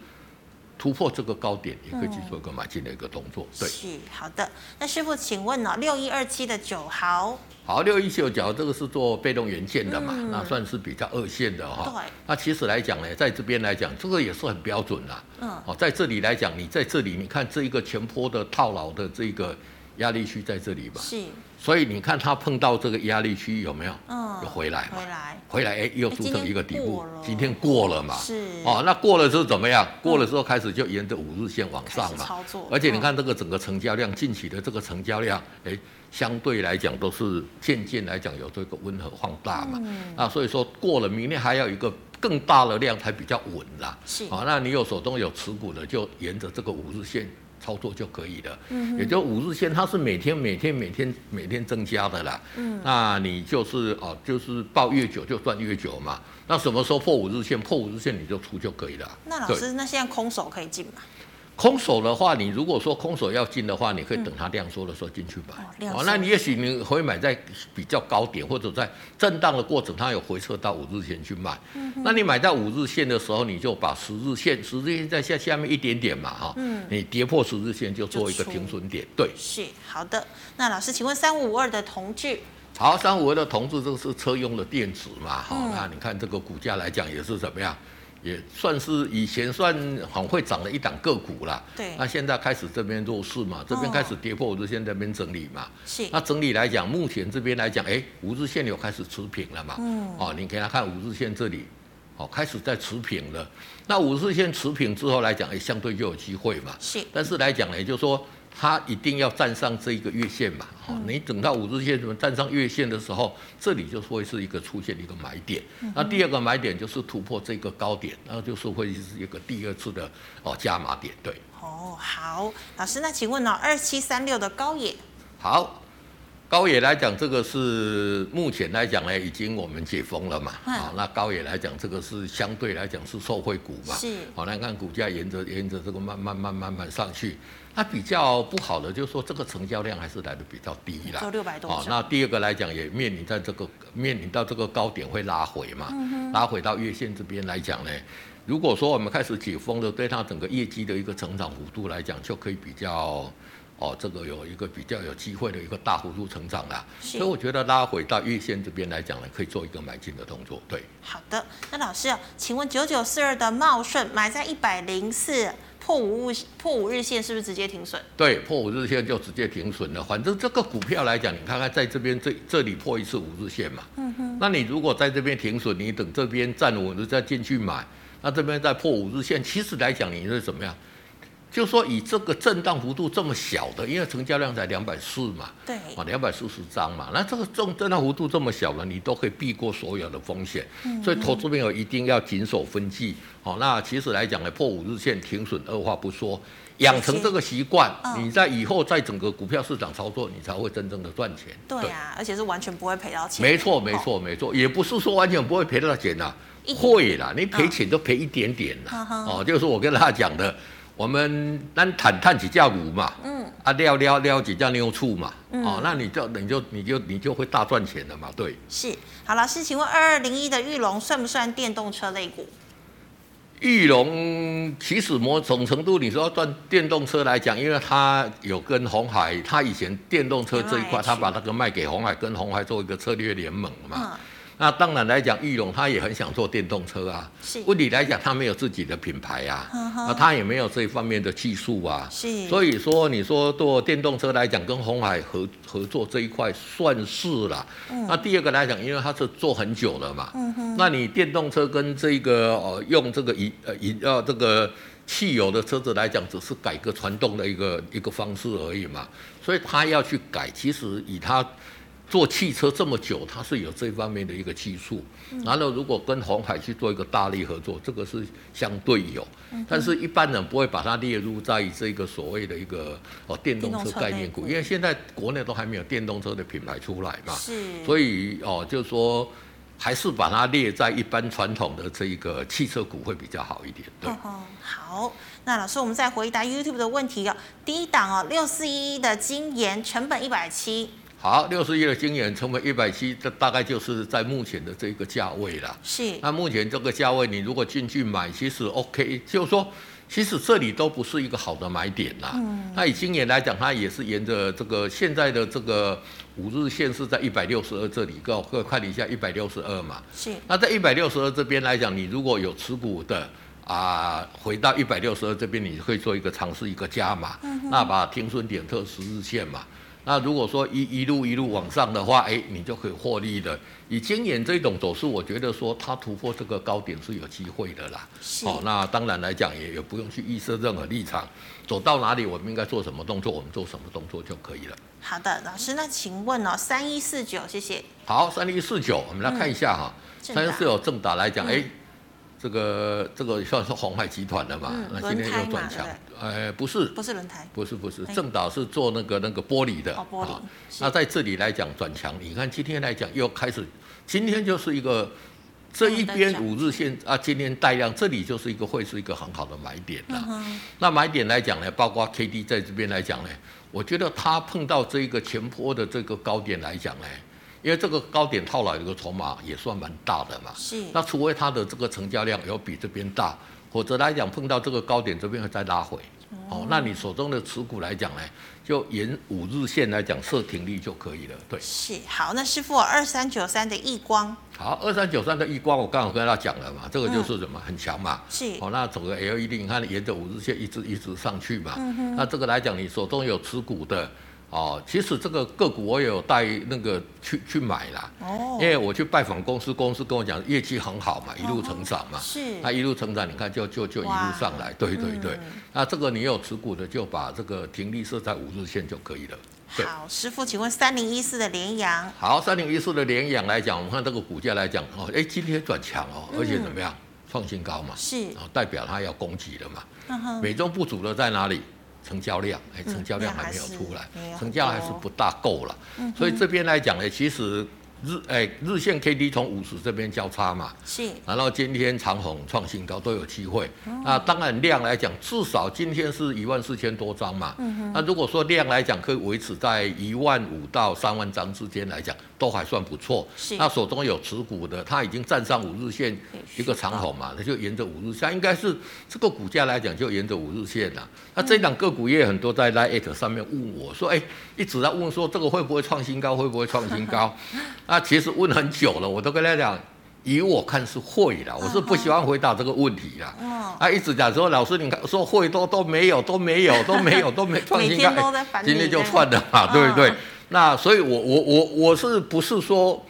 突破这个高点，也可以去做一个买进的一个动作。对，是好的。那师傅，请问呢、哦？六一二七的九毫，好，六一九九这个是做被动元件的嘛？嗯、那算是比较二线的哈、哦。对。那其实来讲呢，在这边来讲，这个也是很标准的。嗯。哦，在这里来讲，你在这里，你看这一个前坡的套牢的这个压力区在这里吧？是。所以你看它碰到这个压力区有没有？嗯，有回来嘛？回来，回来，哎，又组成一个底部。今天过了嘛？是。哦，那过了之后怎么样？过了之后开始就沿着五日线往上嘛。操作。而且你看这个整个成交量，近期的这个成交量，哎，相对来讲都是渐渐来讲有这个温和放大嘛。嗯。那所以说过了，明天还要一个更大的量才比较稳啦。是。啊，那你有手中有持股的，就沿着这个五日线。操作就可以了，嗯、也就五日线，它是每天每天每天每天增加的啦。嗯，那你就是哦，就是报越久就赚越久嘛。那什么时候破五日线？破五日线你就出就可以了。那老师，那现在空手可以进吗？空手的话，你如果说空手要进的话，你可以等它量缩的时候进去买。哦，那你也许你会买在比较高点，或者在震荡的过程，它有回撤到五日线去卖。嗯、那你买在五日线的时候，你就把十日线，十日线在下下面一点点嘛，哈。嗯。你跌破十日线就做一个停损点。对。是好的。那老师，请问三五五二的同志？好，三五五二的同志，这个是车用的电子嘛？哈、嗯。那你看这个股价来讲也是怎么样？也算是以前算很会涨的一档个股啦。对。那现在开始这边弱势嘛，这边开始跌破五日线，这边整理嘛。是。那整理来讲，目前这边来讲，哎，五日线有开始持平了嘛？嗯。哦，你给他看五日线这里，哦，开始在持平了。那五日线持平之后来讲，哎，相对就有机会嘛。是。但是来讲呢，也就是说。它一定要站上这一个月线嘛？好，你等到五日线什么站上月线的时候，这里就会是一个出现一个买点。那第二个买点就是突破这个高点，那就是会是一个第二次的哦加码点。对。哦，好，老师，那请问呢、哦，二七三六的高野。好，高野来讲，这个是目前来讲呢，已经我们解封了嘛。啊、哦，那高野来讲，这个是相对来讲是受惠股嘛。是。好、哦，来看股价沿着沿着这个慢慢慢慢慢上去。它比较不好的就是说，这个成交量还是来的比较低啦。就六百多。好、哦，那第二个来讲，也面临在这个面临到这个高点会拉回嘛。嗯、拉回到月线这边来讲呢，如果说我们开始解封了，对它整个业绩的一个成长幅度来讲，就可以比较。哦，这个有一个比较有机会的一个大幅度成长啦，所以我觉得拉回到月线这边来讲呢，可以做一个买进的动作。对，好的，那老师，请问九九四二的茂顺买在一百零四破五日破五日线是不是直接停损？对，破五日线就直接停损了。反正这个股票来讲，你看看在这边这这里破一次五日线嘛，嗯哼，那你如果在这边停损，你等这边站稳了再进去买，那这边再破五日线，其实来讲你是怎么样？就说以这个震荡幅度这么小的，因为成交量才两百四嘛，对，啊两百四十张嘛，那这个震震荡幅度这么小了，你都可以避过所有的风险，嗯嗯，所以投资朋友一定要谨守分际。好，那其实来讲呢，破五日线停损，二话不说，养成这个习惯，你在以后在整个股票市场操作，你才会真正的赚钱。对啊，而且是完全不会赔到钱。没错，没错，没错，也不是说完全不会赔到钱呐，会啦，你赔钱都赔一点点啦。哦，就是我跟大家讲的。我们单谈谈几架股嘛，嗯，啊撩撩撩几架牛处嘛，嗯、哦，那你就你就你就你就会大赚钱了嘛，对。是，好，老师，请问二二零一的玉龙算不算电动车类股？玉龙其实某种程度你说要赚电动车来讲，因为它有跟红海，它以前电动车这一块，它把那个卖给红海，跟红海做一个策略联盟嘛。嗯那当然来讲，玉龙他也很想做电动车啊。是。问题来讲，他没有自己的品牌啊，那他也没有这一方面的技术啊。是。所以说，你说做电动车来讲，跟鸿海合合作这一块算是了。嗯。那第二个来讲，因为他是做很久了嘛。嗯哼。那你电动车跟这个呃用这个引呃引呃这个汽油的车子来讲，只是改革传动的一个一个方式而已嘛。所以他要去改，其实以他。做汽车这么久，它是有这方面的一个技术。然后，如果跟鸿海去做一个大力合作，这个是相对有。但是，一般人不会把它列入在这个所谓的一个哦电动车概念股，因为现在国内都还没有电动车的品牌出来嘛。是。所以哦，就是说，还是把它列在一般传统的这一个汽车股会比较好一点。对。好，那老师，我们再回答 YouTube 的问题哦。第一档哦，六四一一的精研成本一百七。好，六十亿的晶圆成本一百七，这大概就是在目前的这个价位了。是。那目前这个价位，你如果进去买，其实 OK，就是说，其实这里都不是一个好的买点啦。嗯。那以今年来讲，它也是沿着这个现在的这个五日线是在一百六十二这里，各各看一下一百六十二嘛。是。那在一百六十二这边来讲，你如果有持股的啊，回到一百六十二这边，你可以做一个尝试一个加码。嗯。那把停损点测十日线嘛。那如果说一一路一路往上的话，哎，你就可以获利的。以今年这种走势，我觉得说它突破这个高点是有机会的啦。是。哦，那当然来讲也也不用去预设任何立场，走到哪里我们应该做什么动作，我们做什么动作就可以了。好的，老师，那请问哦，三一四九，谢谢。好，三一四九，我们来看一下哈，三一四九正打来讲，哎、嗯。这个这个算是鸿海集团的嘛？嗯、那今天又转强，哎，不是，不是轮胎，不是不是，正导是做那个那个玻璃的。哦，玻璃。那在这里来讲转强，你看今天来讲又开始，今天就是一个这一边五日线啊，今天带量，这里就是一个会是一个很好的买点了。嗯、那买点来讲呢，包括 K D 在这边来讲呢，我觉得它碰到这个前坡的这个高点来讲呢。因为这个高点套牢的一个筹码也算蛮大的嘛，是。那除非它的这个成交量有比这边大，否则来讲碰到这个高点这边会再拉回。哦，那你手中的持股来讲呢，就沿五日线来讲设停利就可以了。对，是。好，那师傅，二三九三的亿光。好，二三九三的亿光，我刚好跟他讲了嘛，这个就是什么、嗯、很强嘛。是。哦，那整个 LED 你看沿着五日线一直一直上去嘛。嗯哼。那这个来讲，你手中有持股的。哦，其实这个个股我也有带那个去去买啦，哦，因为我去拜访公司，公司跟我讲业绩很好嘛，一路成长嘛，哦、是，它一路成长，你看就就就一路上来，对对对，嗯、那这个你有持股的就把这个停利设在五日线就可以了。好，师傅，请问三零一四的联阳，好，三零一四的联阳来讲，我们看这个股价来讲，哦，哎，今天转强哦，而且怎么样，创新高嘛，是，代表它要攻击了嘛，嗯、美中不足的在哪里？成交量，哎，成交量还没有出来，嗯、成交还是不大够了，所以这边来讲呢，其实。日哎，日线 K D 从五十这边交叉嘛，是，然后今天长虹创新高都有机会。那当然量来讲，至少今天是一万四千多张嘛。那如果说量来讲可以维持在一万五到三万张之间来讲，都还算不错。是。那手中有持股的，他已经站上五日线一个长虹嘛，它就沿着五日线，应该是这个股价来讲就沿着五日线了。那这档个股也很多在 Line@ 上面问我说，哎，一直在问说这个会不会创新高，会不会创新高？那其实问很久了，我都跟他讲，以我看是会了，我是不喜欢回答这个问题了。嗯，他一直讲说，老师你看说会都都没有，都没有，都没有，都没创新高，今天就算了嘛，对不对？那所以我我我我是不是说？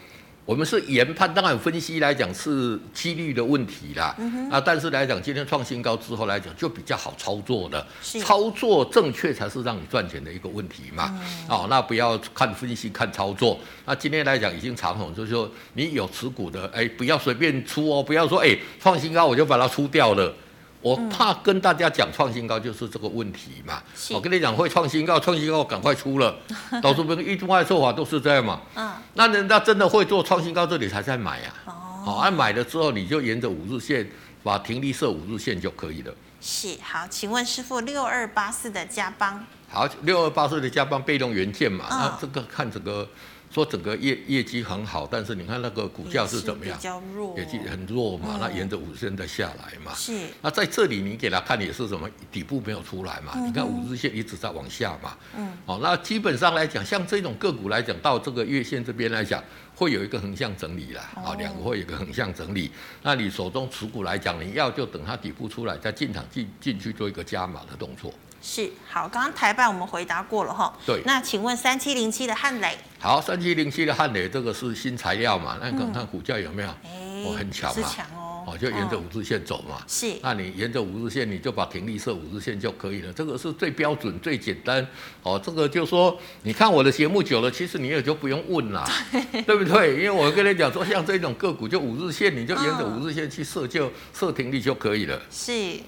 我们是研判，当然分析来讲是几率的问题啦。嗯、啊，但是来讲今天创新高之后来讲就比较好操作的，操作正确才是让你赚钱的一个问题嘛。嗯、哦，那不要看分析看操作。那今天来讲已经长红，就是说你有持股的，哎，不要随便出哦，不要说哎创新高我就把它出掉了。我怕跟大家讲创新高就是这个问题嘛。我跟你讲会创新高，创新高赶快出了。导致别一般的做法都是这样嘛。嗯。那人家真的会做创新高，这里才在买啊。哦。好，按买了之后，你就沿着五日线把停利设五日线就可以了。是。好，请问师傅，六二八四的加邦。好，六二八四的加邦被动元件嘛，那、哦、这个看这个。说整个业业绩很好，但是你看那个股价是怎么样？比较弱，业绩很弱嘛。嗯、那沿着五日线再下来嘛。是。那在这里你给他看也是什么？底部没有出来嘛？嗯、你看五日线一直在往下嘛。嗯。哦，那基本上来讲，像这种个股来讲，到这个月线这边来讲，会有一个横向整理啦。啊、哦，两个会有一个横向整理。那你手中持股来讲，你要就等它底部出来再进场进进去做一个加码的动作。是。好，刚刚台办我们回答过了哈。对。那请问三七零七的汉磊。好，三七零七的汉磊，这个是新材料嘛？那你看看股价有没有？嗯、哦，很强嘛。强哦。哦，就沿着五日线走嘛。是、哦。那你沿着五日线，你就把停利设五日线就可以了。这个是最标准、最简单。哦，这个就说，你看我的节目久了，其实你也就不用问啦，对，对不对？因为我跟你讲说，像这种个股，就五日线，你就沿着五日线去设，就设停利就可以了。是。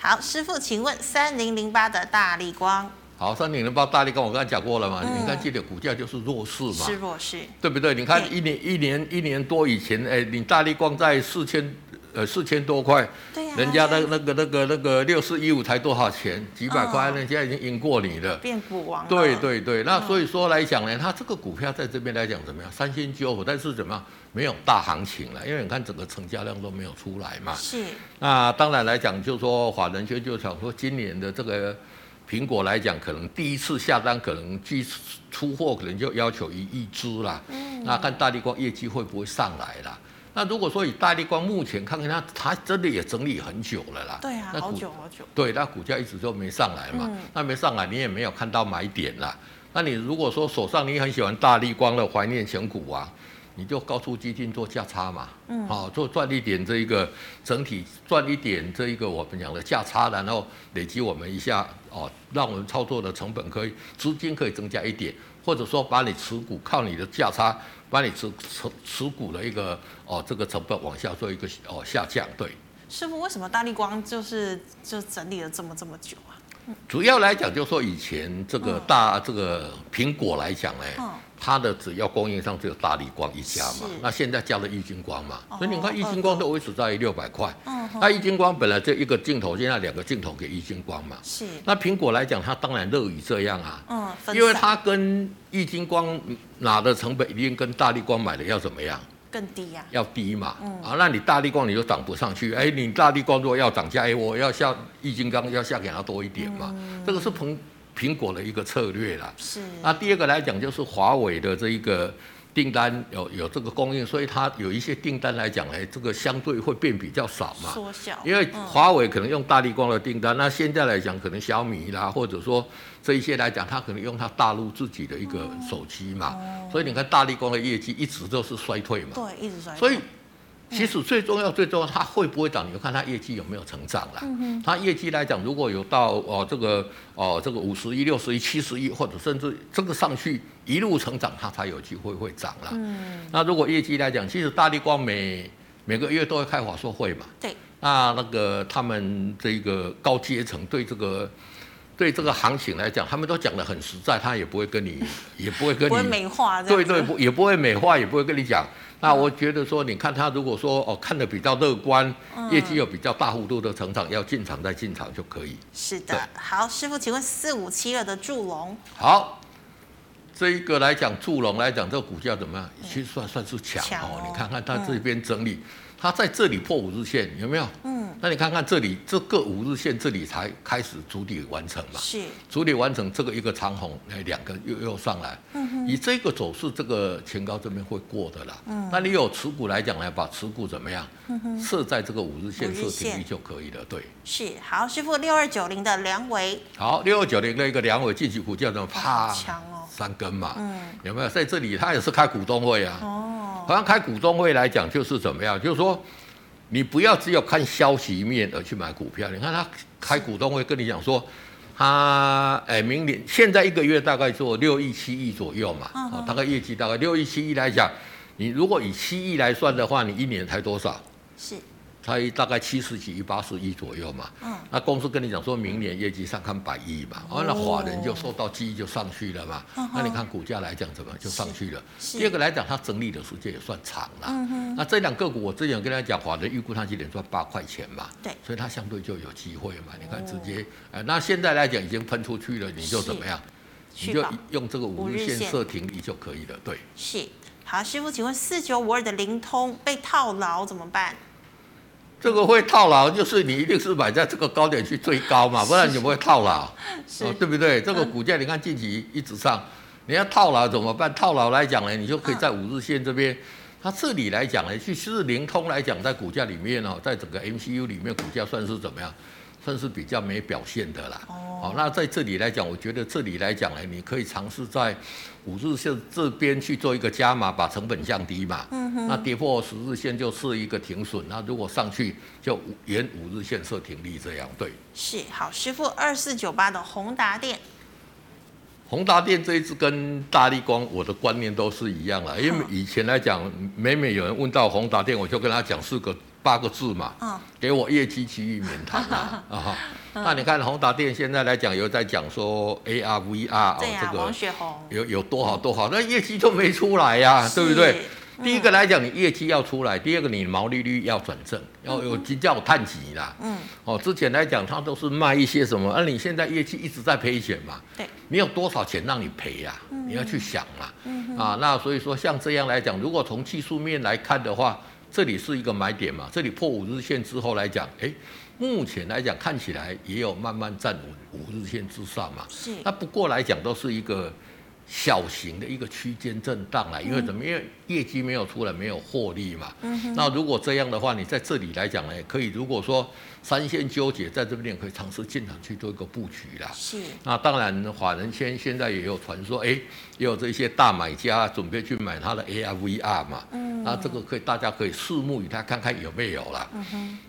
好，师傅，请问三零零八的大力光。好，三零零八大力光，我刚才讲过了嘛？嗯、你看这个股价就是弱势嘛，是弱势，对不对？你看一年一年一年多以前，哎，你大力光在四千呃四千多块，对、啊、人家的那个那个那个六四一五才多少钱？几百块，人家已经赢过你了，变股王。对对对，那所以说来讲呢，它这个股票在这边来讲怎么样？三星九五，但是怎么样？没有大行情了，因为你看整个成交量都没有出来嘛。是。那当然来讲，就是说法人圈就想说今年的这个。苹果来讲，可能第一次下单，可能去出货，可能就要求一亿支啦。嗯。那看大力光业绩会不会上来啦？那如果说以大立光目前看看它，它真的也整理很久了啦。对啊，好久好久。对，那股价一直就没上来嘛。嗯。那没上来，你也没有看到买点啦。那你如果说手上你很喜欢大立光的怀念前股啊。你就高出基金做价差嘛，嗯，好，做赚一点这一个整体赚一点这一个我们讲的价差，然后累积我们一下哦，让我们操作的成本可以资金可以增加一点，或者说把你持股靠你的价差，把你持持持股的一个哦这个成本往下做一个哦下降，对。师傅，为什么大立光就是就整理了这么这么久啊？主要来讲，就是说以前这个大这个苹果来讲呢，它的主要供应商只有大力光一家嘛。那现在加了易晶光嘛，所以你看易晶光都维持在六百块。那易晶光本来就一个镜头，现在两个镜头给易晶光嘛。是。那苹果来讲，它当然乐于这样啊。嗯。因为它跟易晶光拿的成本一定跟大力光买的要怎么样？更低呀、啊，要低嘛，嗯、啊，那你大力光你就涨不上去，哎，你大力光如果要涨价，哎，我要下易晶光要下给它多一点嘛，嗯、这个是苹苹果的一个策略啦。是。那第二个来讲就是华为的这一个。订单有有这个供应，所以它有一些订单来讲，哎，这个相对会变比较少嘛。缩小。因为华为可能用大力光的订单，那现在来讲，可能小米啦，或者说这一些来讲，它可能用它大陆自己的一个手机嘛。所以你看大力光的业绩一直都是衰退嘛。对，一直衰退。所以。其实最重要、最重要，它会不会涨？你就看它业绩有没有成长啦。嗯、哼它业绩来讲，如果有到哦这个哦这个五十亿、六十亿、七十亿，或者甚至这个上去一路成长，它才有机会会涨啦。嗯。那如果业绩来讲，其实大立光每每个月都会开法说会嘛。对。那那个他们这个高阶层对这个。对这个行情来讲，他们都讲得很实在，他也不会跟你，也不会跟你 不会美化，对对，不也不会美化，也不会跟你讲。那我觉得说，你看他如果说哦看的比较乐观，嗯、业绩有比较大幅度的成长，要进场再进场就可以。是的，好，师傅，请问四五七二的祝龙。好，这一个来讲，祝龙来讲，这个股价怎么样？其实算算是强哦，哦。你看看它这边整理。嗯它在这里破五日线有没有？嗯，那你看看这里这个五日线这里才开始主底完成嘛？是，主底完成这个一个长红，那，两个又又上来。嗯哼，以这个走势，这个前高这边会过的啦。嗯，那你有持股来讲呢，把持股怎么样？嗯哼，设在这个五日线设停利就可以了。对，是好，师傅六二九零的梁维。好，六二九零的一个梁维近期股价怎么啪？强哦，三根嘛。嗯，有没有在这里？他也是开股东会啊。哦。好像开股东会来讲，就是怎么样？就是说，你不要只有看消息面而去买股票。你看他开股东会跟你讲说，他哎，明年现在一个月大概做六亿七亿左右嘛，啊，大概业绩大概六亿七亿来讲，你如果以七亿来算的话，你一年才多少？是。才大概七十几亿、八十亿左右嘛。嗯。那公司跟你讲说明年业绩上看百亿嘛，哦，那法人就受到记忆就上去了嘛。嗯。那你看股价来讲怎么就上去了？第二个来讲，它整理的时间也算长了。嗯哼。那这两个股我之前跟他讲，法人预估它今年赚八块钱嘛。对。所以它相对就有机会嘛。你看直接，哎，那现在来讲已经喷出去了，你就怎么样？你就用这个五日线设停利就可以了。对。是。好，师傅，请问四九五二的灵通被套牢怎么办？这个会套牢，就是你一定是买在这个高点去追高嘛，不然你不会套牢，哦，对不对？这个股价你看近期一直上，你要套牢怎么办？套牢来讲呢，你就可以在五日线这边，它这里来讲呢，去四零通来讲，在股价里面哦，在整个 MCU 里面，股价算是怎么样？算是比较没表现的啦。哦，好那在这里来讲，我觉得这里来讲呢，你可以尝试在五日线这边去做一个加码，把成本降低嘛。嗯哼。那跌破十日线就是一个停损，那如果上去就沿五日线设停利，这样对。是好，师傅二四九八的宏达电。宏达电这一支跟大力光，我的观念都是一样了，因为以前来讲，每每有人问到宏达电，我就跟他讲四个。八个字嘛，给我业绩区域免谈啊，啊那你看宏达电现在来讲，有在讲说 AR VR 哦，这个有有多好多好，那业绩都没出来呀，啊，对不对？第一个来讲，你业绩要出来；第二个，你毛利率要转正，要有比较探底啦。嗯，哦，之前来讲，它都是卖一些什么？而你现在业绩一直在赔钱嘛？对，你有多少钱让你赔呀？你要去想嘛。啊，那所以说像这样来讲，如果从技术面来看的话，这里是一个买点嘛？这里破五日线之后来讲，哎，目前来讲看起来也有慢慢站稳五日线之上嘛。是。那不过来讲都是一个小型的一个区间震荡啦，因为怎么？因为业绩没有出来，没有获利嘛。嗯。那如果这样的话，你在这里来讲呢，可以如果说。三线纠结，在这边可以尝试进场去做一个布局啦。是。那当然，法人圈现在也有传说，哎，也有这些大买家准备去买他的 AR VR 嘛。嗯。那这个可以，大家可以拭目以待，看看有没有啦。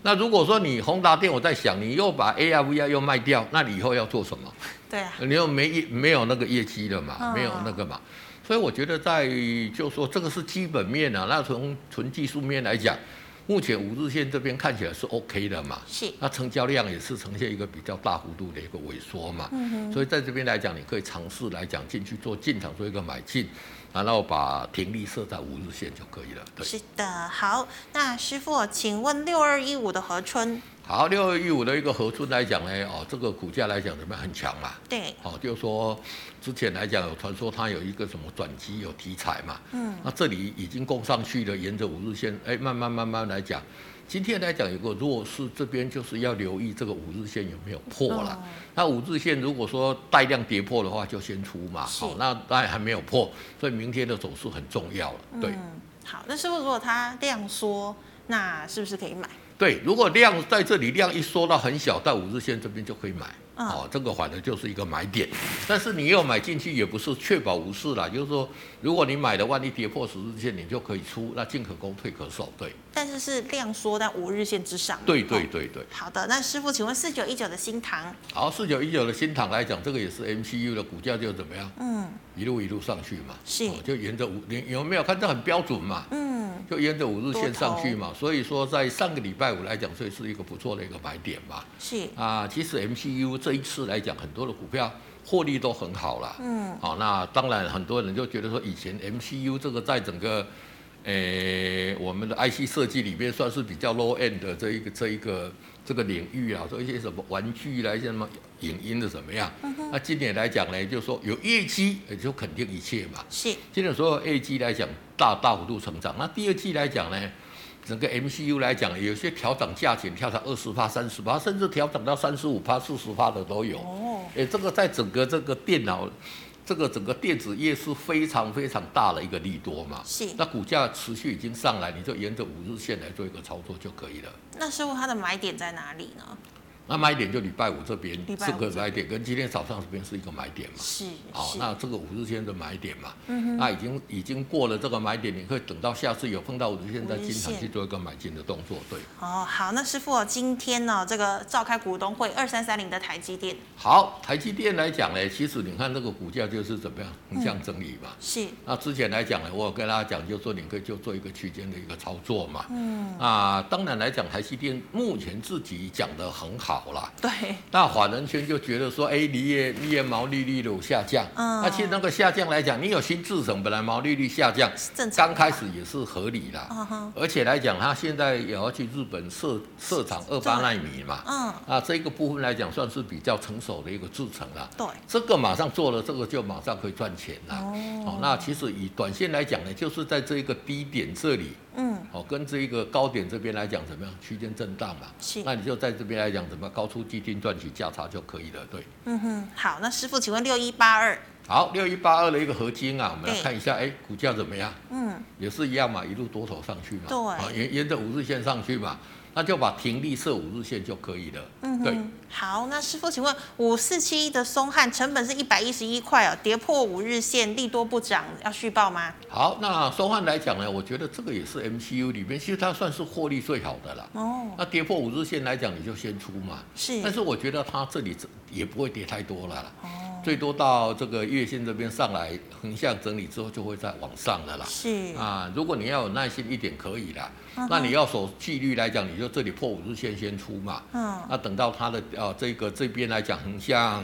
那如果说你宏达电，我在想，你又把 AR VR 又卖掉，那你以后要做什么？对啊。你又没业没有那个业绩了嘛？哦、没有那个嘛？所以我觉得在就说这个是基本面啊。那从纯技术面来讲。目前五日线这边看起来是 OK 的嘛？是。那成交量也是呈现一个比较大幅度的一个萎缩嘛？嗯哼。所以在这边来讲，你可以尝试来讲进去做进场做一个买进，然后把停利设在五日线就可以了。对。是的，好。那师傅，请问六二一五的和春。好，六二一五的一个合春来讲呢，哦，这个股价来讲怎么样？很强嘛。对。哦，就是说之前来讲有传说它有一个什么转机有题材嘛。嗯。那这里已经攻上去了，沿着五日线，哎，慢慢慢慢来讲，今天来讲有个弱势，这边就是要留意这个五日线有没有破了。哦。那五日线如果说带量跌破的话，就先出嘛。好，那当然还没有破，所以明天的走势很重要了。对。嗯。好，那师傅如果它量缩，那是不是可以买？对，如果量在这里量一缩到很小，到五日线这边就可以买。哦，这个反正就是一个买点，但是你要买进去也不是确保无事啦，就是说，如果你买的万一跌破十日线，你就可以出，那进可攻退可守，对。但是是量缩在五日线之上。对对对对。好的，那师傅，请问四九一九的新塘。好，四九一九的新塘来讲，这个也是 MCU 的股价就怎么样？嗯。一路一路上去嘛。是。就沿着五，你有没有看这很标准嘛？嗯。就沿着五日线上去嘛，所以说在上个礼拜五来讲，所以是一个不错的一个买点嘛。是啊，其实 MCU 这一次来讲，很多的股票获利都很好了。嗯，好，那当然很多人就觉得说，以前 MCU 这个在整个诶我们的 IC 设计里面算是比较 low end 的这一个这一个这个领域啊，说一些什么玩具啦，一些，什么影音的怎么样？嗯、那今年来讲呢，就是说有业绩，也就肯定一切嘛。是，今年所有业绩来讲大大幅度成长。那第二季来讲呢，整个 MCU 来讲，有些调涨价钱，调到二十趴、三十趴，甚至调涨到三十五趴、四十趴的都有。哦，诶，这个在整个这个电脑。这个整个电子业是非常非常大的一个利多嘛，是。那股价持续已经上来，你就沿着五日线来做一个操作就可以了。那师傅，它的买点在哪里呢？那买点就礼拜五这边这个买点，跟今天早上这边是一个买点嘛。是。好，那这个五日线的买点嘛，嗯那已经已经过了这个买点，你可以等到下次有碰到五日线再进场去做一个买进的动作，对。哦，好，那师傅，今天呢，这个召开股东会，二三三零的台积电。好，台积电来讲呢，其实你看这个股价就是怎么样横向整理嘛。是。那之前来讲呢，我有跟大家讲，就是说你可以就做一个区间的一个操作嘛。嗯。啊，当然来讲，台积电目前自己讲的很好啦。对。那法人圈就觉得说，哎，你也你也毛利率有下降，嗯，那其实那个下降来讲，你有新制程，本来毛利率下降，正常，刚开始也是合理的，嗯哼，而且来讲，他现在也要去日本设设厂二八纳米嘛，嗯，啊，这个部分来讲算是比较成熟的一个制程了，对，这个马上做了，这个就马上可以赚钱了，哦，那其实以短线来讲呢，就是在这一个低点这里。嗯，好，跟这一个高点这边来讲怎么样？区间震荡嘛，是，那你就在这边来讲怎么高出基金赚取价差就可以了，对。嗯哼，好，那师傅，请问六一八二，好，六一八二的一个合金啊，我们来看一下，哎，股价怎么样？嗯，也是一样嘛，一路多头上去嘛，对，沿沿着五日线上去嘛。那就把停利设五日线就可以了。嗯，对。好，那师傅，请问五四七一的松汉成本是一百一十一块哦，跌破五日线，利多不涨，要续报吗？好，那松汉来讲呢，我觉得这个也是 MCU 里面，其实它算是获利最好的了。哦。那跌破五日线来讲，你就先出嘛。是。但是我觉得它这里也不会跌太多了啦。哦。最多到这个月线这边上来横向整理之后，就会再往上的啦。是。啊，如果你要有耐心一点，可以啦。那你要守纪律来讲，你就这里破五日线先出嘛。嗯。那等到它的呃这个这边来讲横向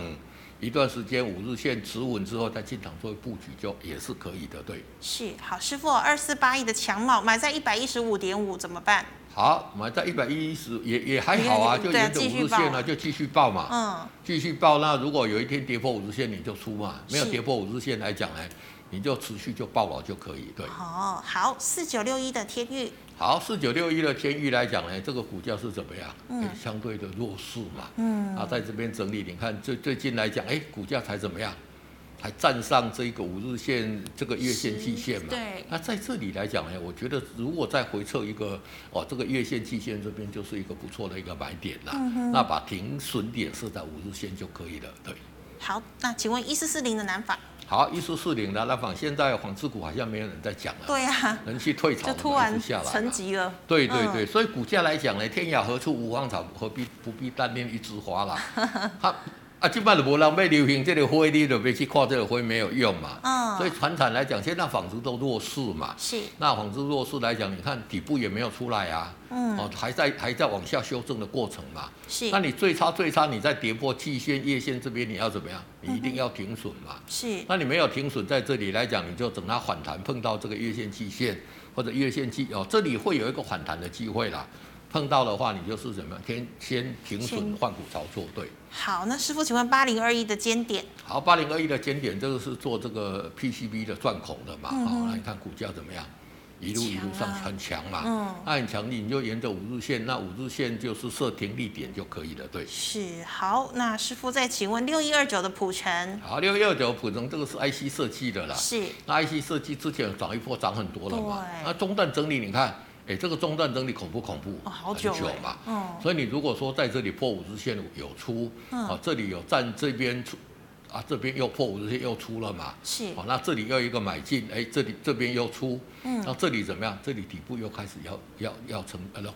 一段时间五日线持稳之后，再进场做布局，就也是可以的，对。是，好，师傅，二四八一的强茂买在一百一十五点五怎么办？好，买在一百一十也也还好啊，就沿着五日线呢，就继续报嘛。嗯。继续报，那如果有一天跌破五日线，你就出嘛。没有跌破五日线来讲呢，你就持续就报了就可以，对。哦，好，四九六一的天域。好，四九六一的天域来讲呢，这个股价是怎么样？嗯，相对的弱势嘛。嗯，啊，在这边整理，你看最最近来讲，哎，股价才怎么样？才站上这个五日线，这个月线、季线嘛。对。那在这里来讲呢，我觉得如果再回测一个，哦，这个月线、季线这边就是一个不错的一个买点啦。嗯哼。那把停损点设在五日线就可以了，对。好，那请问一四四零的南纺？好，一四四零的南纺，现在纺织股好像没有人在讲了。对呀、啊，人气退潮，就突然沉寂了。对对对，嗯、所以股价来讲呢，天涯何处无芳草，何必不必单恋一枝花啦。好。啊，基本上无人要流行这个灰，你就别去看这个灰没有用嘛。嗯。所以传产来讲，现在纺织都弱势嘛。是。那纺织弱势来讲，你看底部也没有出来啊。嗯。哦，还在还在往下修正的过程嘛。是。那你最差最差，你在跌破季线、月线这边，你要怎么样？你一定要停损嘛。是。那你没有停损在这里来讲，你就等它反弹碰到这个月线、季线或者月线季哦，这里会有一个反弹的机会啦。碰到的话，你就是怎么样？先先停损换股操作，对。好，那师傅，请问八零二一的尖点？好，八零二一的尖点，这个是做这个 PCB 的钻孔的嘛？好、嗯，那你看股价怎么样？一路一路上很强嘛。嗯。那很强力，你就沿着五日线，那五日线就是设停利点就可以了，对。是。好，那师傅再请问六一二九的普成？好，六一二九普成，这个是 IC 设计的啦。是。那 IC 设计之前涨一波涨很多了嘛？对。那中段整理，你看。哎，这个中断整理恐不恐怖？哦，好久，久嘛。嗯。所以你如果说在这里破五日线有出，嗯，啊，这里有站这边出，啊，这边又破五日线又出了嘛，是，哦，那这里又一个买进，哎，这里这边又出，嗯，那这里怎么样？这里底部又开始要要要成呃那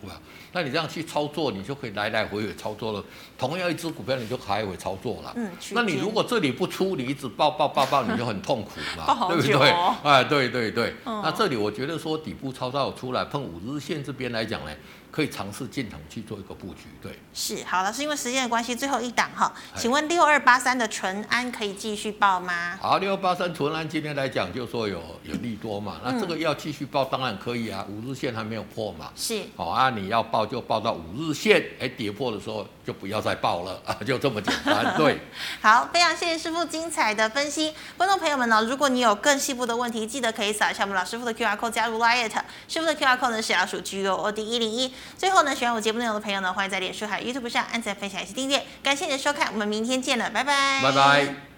那你这样去操作，你就可以来来回回操作了。同样一只股票，你就来回操作了。嗯，那你如果这里不出，你一直抱抱抱抱，你就很痛苦嘛，对不对？哎，对对对。嗯、那这里我觉得说底部操作出来碰五日线这边来讲呢。可以尝试进场去做一个布局，对，是好了，是因为时间的关系，最后一档哈，请问六二八三的淳安可以继续报吗？好，六二八三淳安今天来讲，就说有有利多嘛，那这个要继续报，当然可以啊，五日线还没有破嘛，是，好啊，你要报就报到五日线，哎，跌破的时候就不要再报了啊，就这么简单，对。好，非常谢谢师傅精彩的分析，观众朋友们呢，如果你有更细部的问题，记得可以扫一下我们老师傅的 QR code 加入 Lite，师傅的 QR code 呢是小鼠 G O O D 一零一。最后呢，喜欢我节目内容的朋友呢，欢迎在脸书还有 YouTube 上按赞、分享以及订阅。感谢你的收看，我们明天见了，拜拜。拜拜。